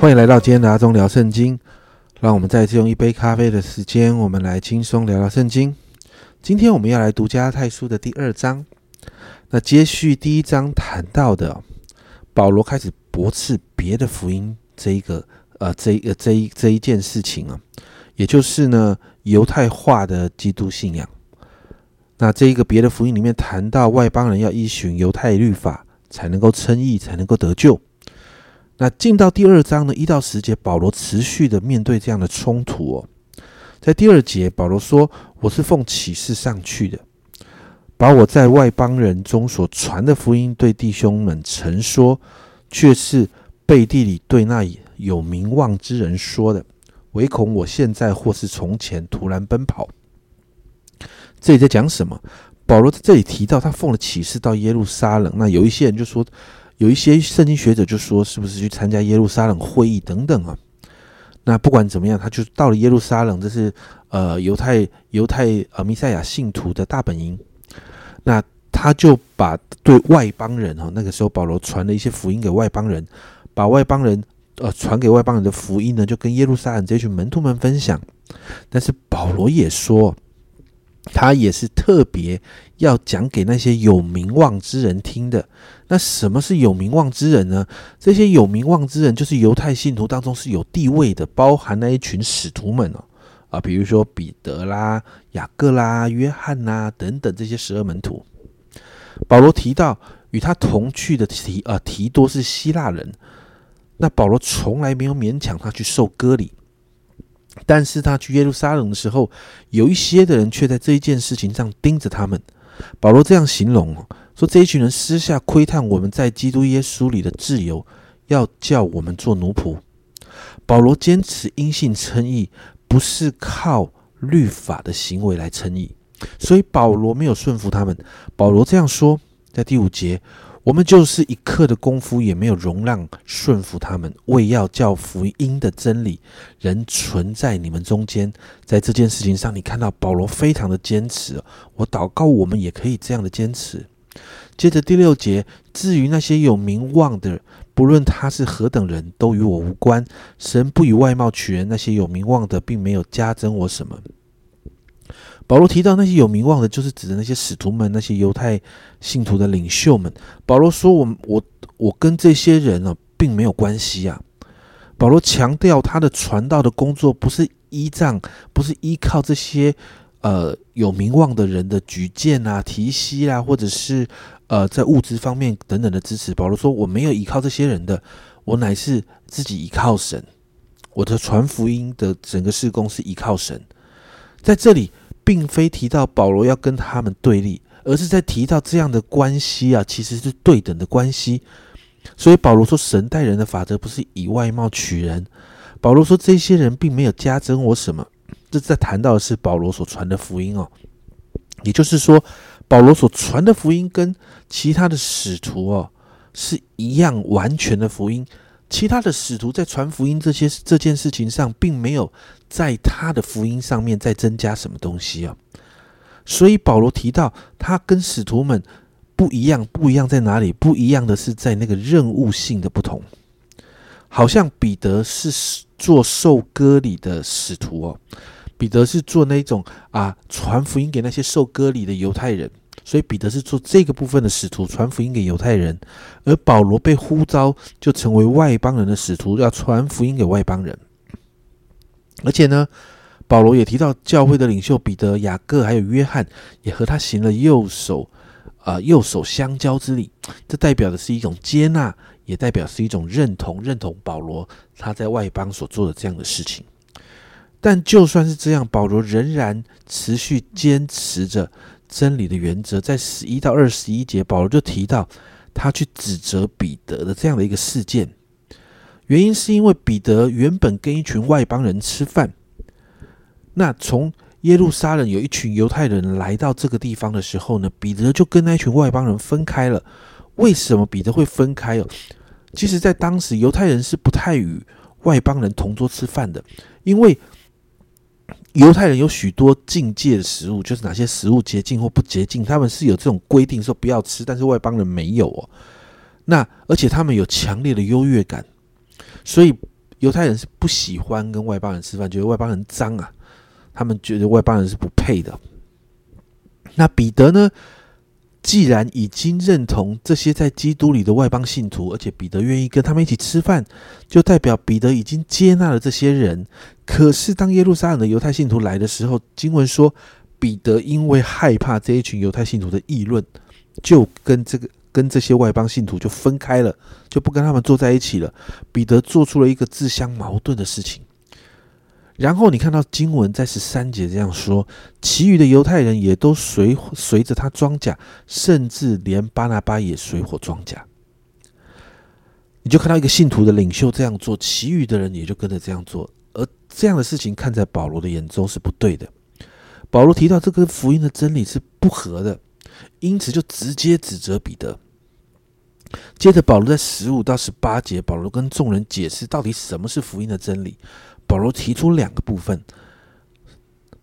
欢迎来到今天的阿忠聊圣经。让我们再次用一杯咖啡的时间，我们来轻松聊聊圣经。今天我们要来读加太书的第二章。那接续第一章谈到的，保罗开始驳斥别的福音这一个呃这一个这一这一件事情啊，也就是呢犹太化的基督信仰。那这一个别的福音里面谈到外邦人要依循犹太律法才能够称义，才能够得救。那进到第二章呢，一到十节，保罗持续的面对这样的冲突哦。在第二节，保罗说：“我是奉启示上去的，把我在外邦人中所传的福音对弟兄们陈说，却是背地里对那有名望之人说的，唯恐我现在或是从前突然奔跑。”这里在讲什么？保罗在这里提到他奉了启示到耶路撒冷，那有一些人就说。有一些圣经学者就说，是不是去参加耶路撒冷会议等等啊？那不管怎么样，他就到了耶路撒冷，这是呃犹太犹太呃弥赛亚信徒的大本营。那他就把对外邦人哈，那个时候保罗传了一些福音给外邦人，把外邦人呃传给外邦人的福音呢，就跟耶路撒冷这群门徒们分享。但是保罗也说。他也是特别要讲给那些有名望之人听的。那什么是有名望之人呢？这些有名望之人就是犹太信徒当中是有地位的，包含那一群使徒们哦，啊，比如说彼得啦、雅各啦、约翰呐等等这些十二门徒。保罗提到与他同去的提啊提多是希腊人，那保罗从来没有勉强他去受割礼。但是他去耶路撒冷的时候，有一些的人却在这一件事情上盯着他们。保罗这样形容说：“这一群人私下窥探我们在基督耶稣里的自由，要叫我们做奴仆。”保罗坚持因信称义，不是靠律法的行为来称义，所以保罗没有顺服他们。保罗这样说，在第五节。我们就是一刻的功夫也没有容让顺服他们，为要叫福音的真理仍存在你们中间。在这件事情上，你看到保罗非常的坚持。我祷告，我们也可以这样的坚持。接着第六节，至于那些有名望的，不论他是何等人，都与我无关。神不以外貌取人，那些有名望的，并没有加增我什么。保罗提到那些有名望的，就是指的那些使徒们、那些犹太信徒的领袖们。保罗说：“我、我、我跟这些人呢，并没有关系啊。”保罗强调他的传道的工作不是依仗，不是依靠这些呃有名望的人的举荐啊、提携啊，或者是呃在物质方面等等的支持。保罗说：“我没有依靠这些人的，我乃是自己依靠神。我的传福音的整个事工是依靠神。”在这里。并非提到保罗要跟他们对立，而是在提到这样的关系啊，其实是对等的关系。所以保罗说，神待人的法则不是以外貌取人。保罗说，这些人并没有加增我什么。这在谈到的是保罗所传的福音哦，也就是说，保罗所传的福音跟其他的使徒哦是一样完全的福音。其他的使徒在传福音这些这件事情上，并没有在他的福音上面再增加什么东西啊。所以保罗提到他跟使徒们不一样，不一样在哪里？不一样的是在那个任务性的不同。好像彼得是做受割礼的使徒哦，彼得是做那种啊传福音给那些受割礼的犹太人。所以彼得是做这个部分的使徒，传福音给犹太人；而保罗被呼召，就成为外邦人的使徒，要传福音给外邦人。而且呢，保罗也提到教会的领袖彼得、雅各还有约翰，也和他行了右手啊右手相交之礼。这代表的是一种接纳，也代表是一种认同，认同保罗他在外邦所做的这样的事情。但就算是这样，保罗仍然持续坚持着。真理的原则，在十一到二十一节，保罗就提到他去指责彼得的这样的一个事件。原因是因为彼得原本跟一群外邦人吃饭，那从耶路撒冷有一群犹太人来到这个地方的时候呢，彼得就跟那群外邦人分开了。为什么彼得会分开哦？其实，在当时犹太人是不太与外邦人同桌吃饭的，因为。犹太人有许多境界的食物，就是哪些食物洁净或不洁净，他们是有这种规定说不要吃，但是外邦人没有哦。那而且他们有强烈的优越感，所以犹太人是不喜欢跟外邦人吃饭，觉得外邦人脏啊，他们觉得外邦人是不配的。那彼得呢？既然已经认同这些在基督里的外邦信徒，而且彼得愿意跟他们一起吃饭，就代表彼得已经接纳了这些人。可是当耶路撒冷的犹太信徒来的时候，经文说彼得因为害怕这一群犹太信徒的议论，就跟这个跟这些外邦信徒就分开了，就不跟他们坐在一起了。彼得做出了一个自相矛盾的事情。然后你看到经文在十三节这样说，其余的犹太人也都随随着他装甲，甚至连巴拿巴也随火装甲。你就看到一个信徒的领袖这样做，其余的人也就跟着这样做。而这样的事情看在保罗的眼中是不对的。保罗提到这个福音的真理是不合的，因此就直接指责彼得。接着保罗在十五到十八节，保罗跟众人解释到底什么是福音的真理。保罗提出两个部分：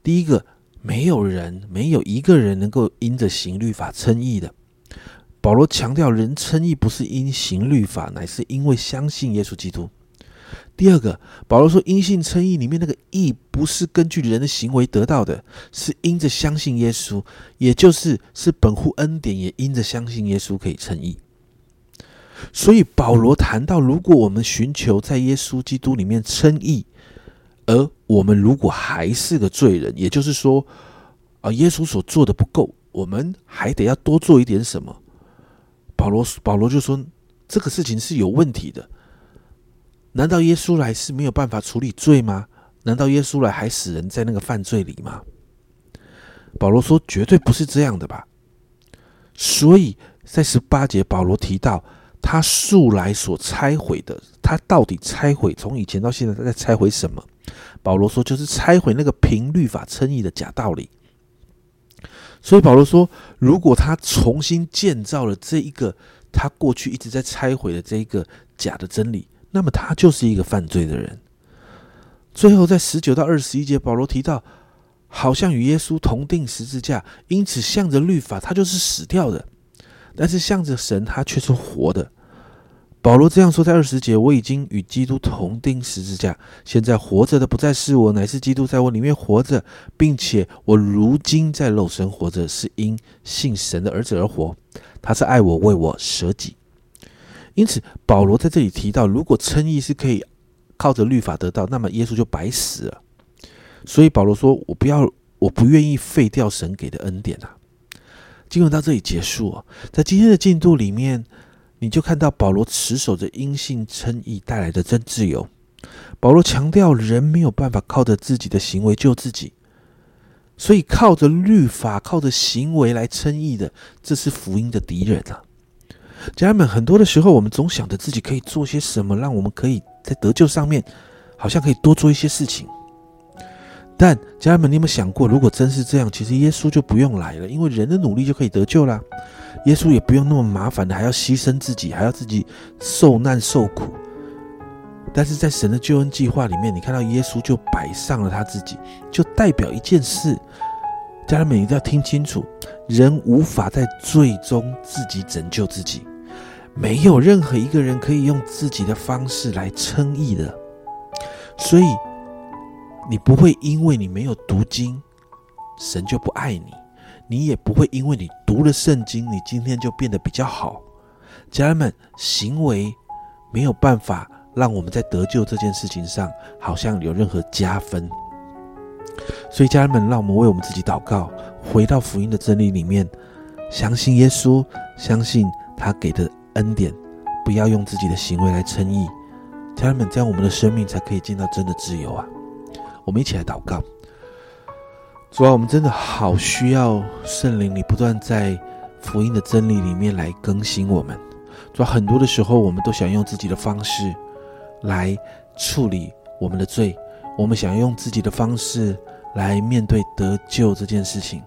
第一个，没有人，没有一个人能够因着行律法称义的。保罗强调，人称义不是因行律法，乃是因为相信耶稣基督。第二个，保罗说，因信称义里面那个义不是根据人的行为得到的，是因着相信耶稣，也就是是本乎恩典，也因着相信耶稣可以称义。所以保罗谈到，如果我们寻求在耶稣基督里面称义，而我们如果还是个罪人，也就是说，啊，耶稣所做的不够，我们还得要多做一点什么。保罗保罗就说，这个事情是有问题的。难道耶稣来是没有办法处理罪吗？难道耶稣来还使人在那个犯罪里吗？保罗说，绝对不是这样的吧。所以在十八节，保罗提到。他素来所拆毁的，他到底拆毁？从以前到现在，他在拆毁什么？保罗说，就是拆毁那个凭律法称义的假道理。所以保罗说，如果他重新建造了这一个他过去一直在拆毁的这一个假的真理，那么他就是一个犯罪的人。最后，在十九到二十一节，保罗提到，好像与耶稣同定十字架，因此向着律法，他就是死掉的；但是向着神，他却是活的。保罗这样说，在二十节，我已经与基督同钉十字架，现在活着的不再是我，乃是基督在我里面活着，并且我如今在肉身活着，是因信神的儿子而活。他是爱我，为我舍己。因此，保罗在这里提到，如果称义是可以靠着律法得到，那么耶稣就白死了。所以保罗说：“我不要，我不愿意废掉神给的恩典啊！”经文到这里结束，在今天的进度里面。你就看到保罗持守着因信称义带来的真自由。保罗强调，人没有办法靠着自己的行为救自己，所以靠着律法、靠着行为来称义的，这是福音的敌人啊！家人们，很多的时候，我们总想着自己可以做些什么，让我们可以在得救上面，好像可以多做一些事情。但家人们，你有没有想过，如果真是这样，其实耶稣就不用来了，因为人的努力就可以得救了。耶稣也不用那么麻烦的，还要牺牲自己，还要自己受难受苦。但是在神的救恩计划里面，你看到耶稣就摆上了他自己，就代表一件事。家人们一定要听清楚：人无法在最终自己拯救自己，没有任何一个人可以用自己的方式来称义的。所以。你不会因为你没有读经，神就不爱你；你也不会因为你读了圣经，你今天就变得比较好。家人们，行为没有办法让我们在得救这件事情上好像有任何加分。所以，家人们，让我们为我们自己祷告，回到福音的真理里面，相信耶稣，相信他给的恩典，不要用自己的行为来称义。家人们，这样我们的生命才可以见到真的自由啊！我们一起来祷告，主啊，我们真的好需要圣灵，你不断在福音的真理里面来更新我们。主啊，很多的时候，我们都想用自己的方式来处理我们的罪，我们想要用自己的方式来面对得救这件事情。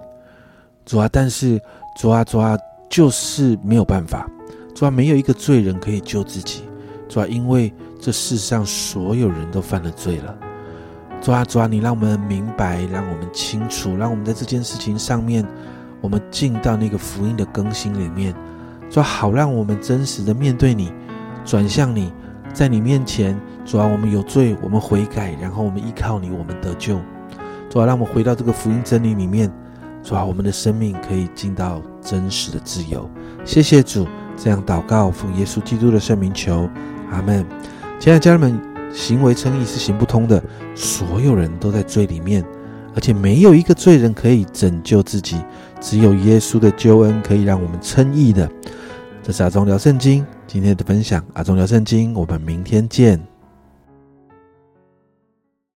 主啊，但是主啊，主啊，就是没有办法。主啊，没有一个罪人可以救自己。主啊，因为这世上所有人都犯了罪了。主啊，主啊，你让我们明白，让我们清楚，让我们在这件事情上面，我们进到那个福音的更新里面，主好让我们真实的面对你，转向你，在你面前主啊，我们有罪，我们悔改，然后我们依靠你，我们得救。主啊，让我们回到这个福音真理里面。主啊，我们的生命可以进到真实的自由。谢谢主，这样祷告，奉耶稣基督的圣名求，阿门。亲爱的家人们，行为称义是行不通的，所有人都在罪里面，而且没有一个罪人可以拯救自己，只有耶稣的救恩可以让我们称义的。这是阿忠聊圣经今天的分享，阿忠聊圣经，我们明天见。